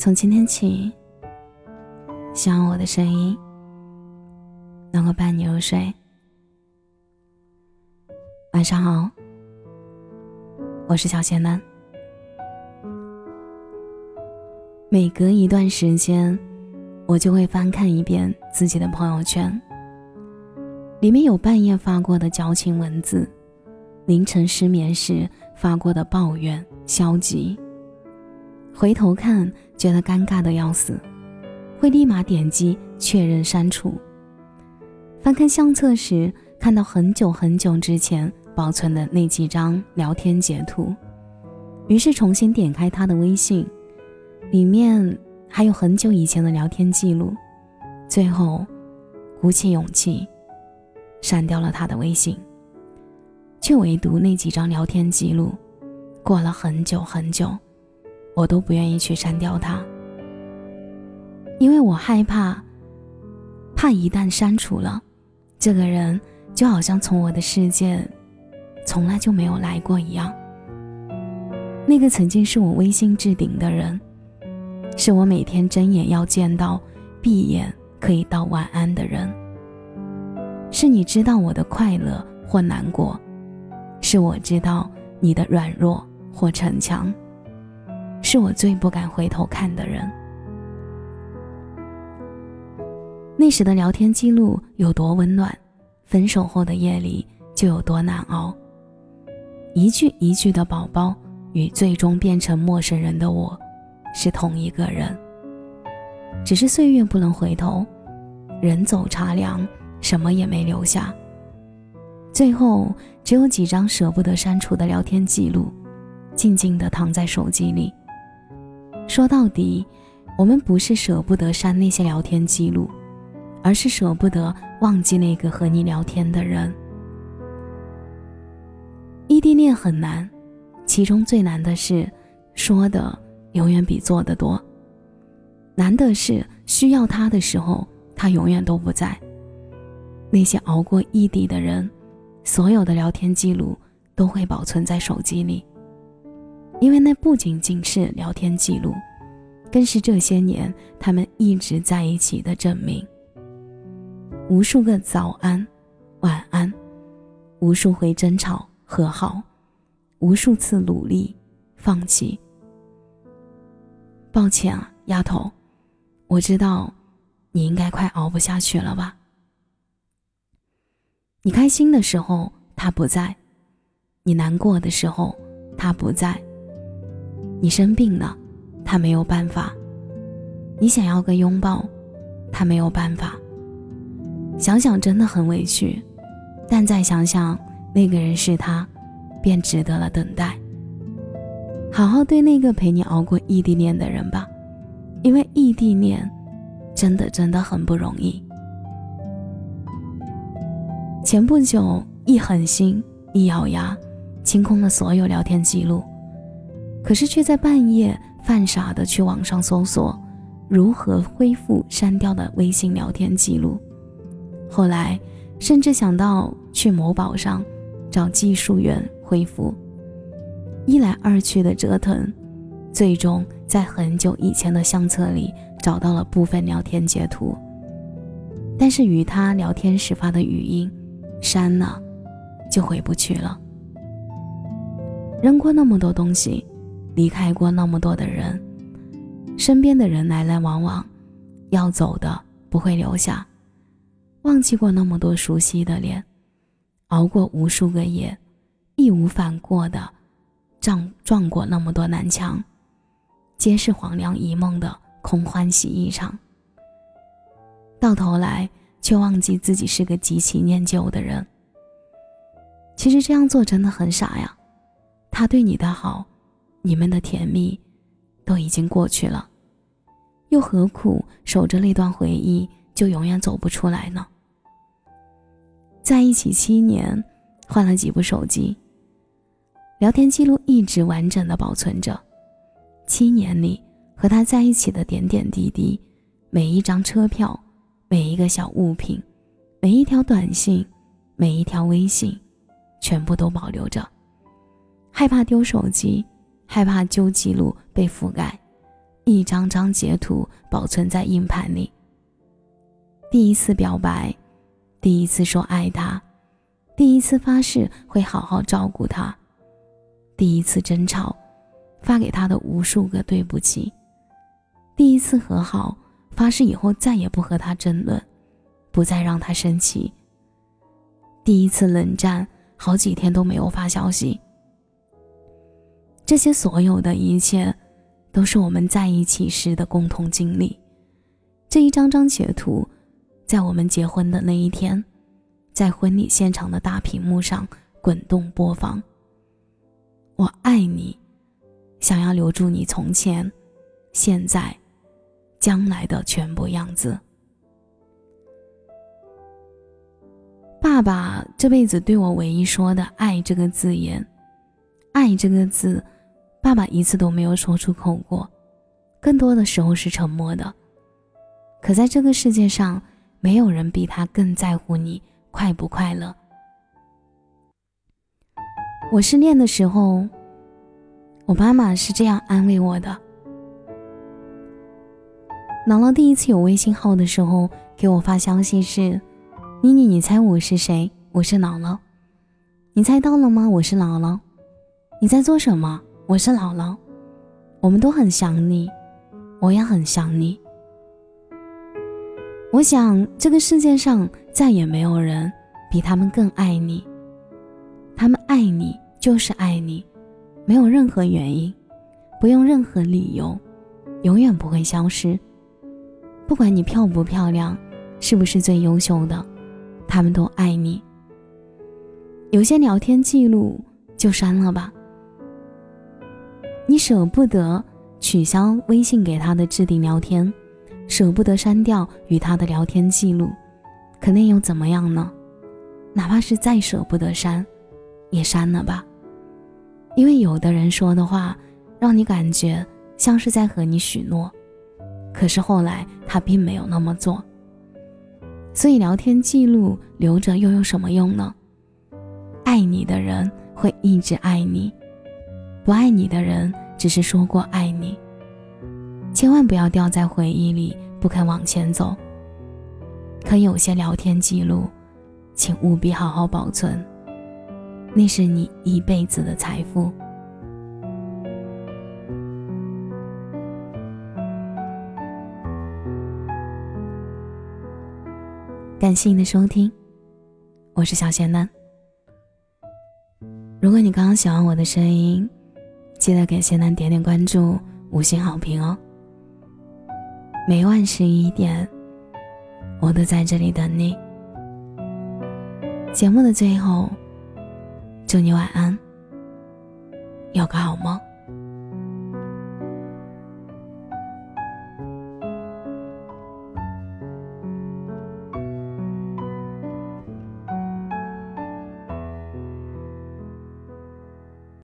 从今天起，希望我的声音能够伴你入睡。晚上好，我是小仙男。每隔一段时间，我就会翻看一遍自己的朋友圈，里面有半夜发过的矫情文字，凌晨失眠时发过的抱怨、消极。回头看，觉得尴尬的要死，会立马点击确认删除。翻看相册时，看到很久很久之前保存的那几张聊天截图，于是重新点开他的微信，里面还有很久以前的聊天记录。最后，鼓起勇气删掉了他的微信，却唯独那几张聊天记录，过了很久很久。我都不愿意去删掉它，因为我害怕，怕一旦删除了，这个人就好像从我的世界从来就没有来过一样。那个曾经是我微信置顶的人，是我每天睁眼要见到、闭眼可以道晚安的人，是你知道我的快乐或难过，是我知道你的软弱或逞强。是我最不敢回头看的人。那时的聊天记录有多温暖，分手后的夜里就有多难熬。一句一句的“宝宝”与最终变成陌生人的我，是同一个人。只是岁月不能回头，人走茶凉，什么也没留下。最后只有几张舍不得删除的聊天记录，静静地躺在手机里。说到底，我们不是舍不得删那些聊天记录，而是舍不得忘记那个和你聊天的人。异地恋很难，其中最难的是说的永远比做的多。难的是需要他的时候，他永远都不在。那些熬过异地的人，所有的聊天记录都会保存在手机里。因为那不仅仅是聊天记录，更是这些年他们一直在一起的证明。无数个早安、晚安，无数回争吵和好，无数次努力放弃。抱歉啊，丫头，我知道你应该快熬不下去了吧？你开心的时候他不在，你难过的时候他不在。你生病了，他没有办法；你想要个拥抱，他没有办法。想想真的很委屈，但再想想那个人是他，便值得了等待。好好对那个陪你熬过异地恋的人吧，因为异地恋真的真的很不容易。前不久，一狠心，一咬牙，清空了所有聊天记录。可是却在半夜犯傻的去网上搜索如何恢复删掉的微信聊天记录，后来甚至想到去某宝上找技术员恢复，一来二去的折腾，最终在很久以前的相册里找到了部分聊天截图，但是与他聊天时发的语音删了，就回不去了。扔过那么多东西。离开过那么多的人，身边的人来来往往，要走的不会留下。忘记过那么多熟悉的脸，熬过无数个夜，义无反顾的撞撞过那么多南墙，皆是黄粱一梦的空欢喜一场。到头来却忘记自己是个极其念旧的人。其实这样做真的很傻呀，他对你的好。你们的甜蜜都已经过去了，又何苦守着那段回忆就永远走不出来呢？在一起七年，换了几部手机，聊天记录一直完整的保存着。七年里和他在一起的点点滴滴，每一张车票，每一个小物品，每一条短信，每一条微信，全部都保留着，害怕丢手机。害怕旧记录被覆盖，一张张截图保存在硬盘里。第一次表白，第一次说爱他，第一次发誓会好好照顾他，第一次争吵，发给他的无数个对不起，第一次和好，发誓以后再也不和他争论，不再让他生气。第一次冷战，好几天都没有发消息。这些所有的一切，都是我们在一起时的共同经历。这一张张截图，在我们结婚的那一天，在婚礼现场的大屏幕上滚动播放。我爱你，想要留住你从前、现在、将来的全部样子。爸爸这辈子对我唯一说的“爱”这个字眼，“爱”这个字。爸爸一次都没有说出口过，更多的时候是沉默的。可在这个世界上，没有人比他更在乎你快不快乐。我失恋的时候，我妈妈是这样安慰我的：姥姥第一次有微信号的时候，给我发消息是：“妮妮，你猜我是谁？我是姥姥。你猜到了吗？我是姥姥。你在做什么？”我是姥姥，我们都很想你，我也很想你。我想这个世界上再也没有人比他们更爱你，他们爱你就是爱你，没有任何原因，不用任何理由，永远不会消失。不管你漂不漂亮，是不是最优秀的，他们都爱你。有些聊天记录就删了吧。你舍不得取消微信给他的置顶聊天，舍不得删掉与他的聊天记录，可那又怎么样呢？哪怕是再舍不得删，也删了吧。因为有的人说的话，让你感觉像是在和你许诺，可是后来他并没有那么做。所以聊天记录留着又有什么用呢？爱你的人会一直爱你。不爱你的人，只是说过爱你。千万不要掉在回忆里，不肯往前走。可有些聊天记录，请务必好好保存，那是你一辈子的财富。感谢你的收听，我是小仙嫩。如果你刚刚喜欢我的声音，记得给谢楠点点关注，五星好评哦。每晚十一点，我都在这里等你。节目的最后，祝你晚安，有个好梦。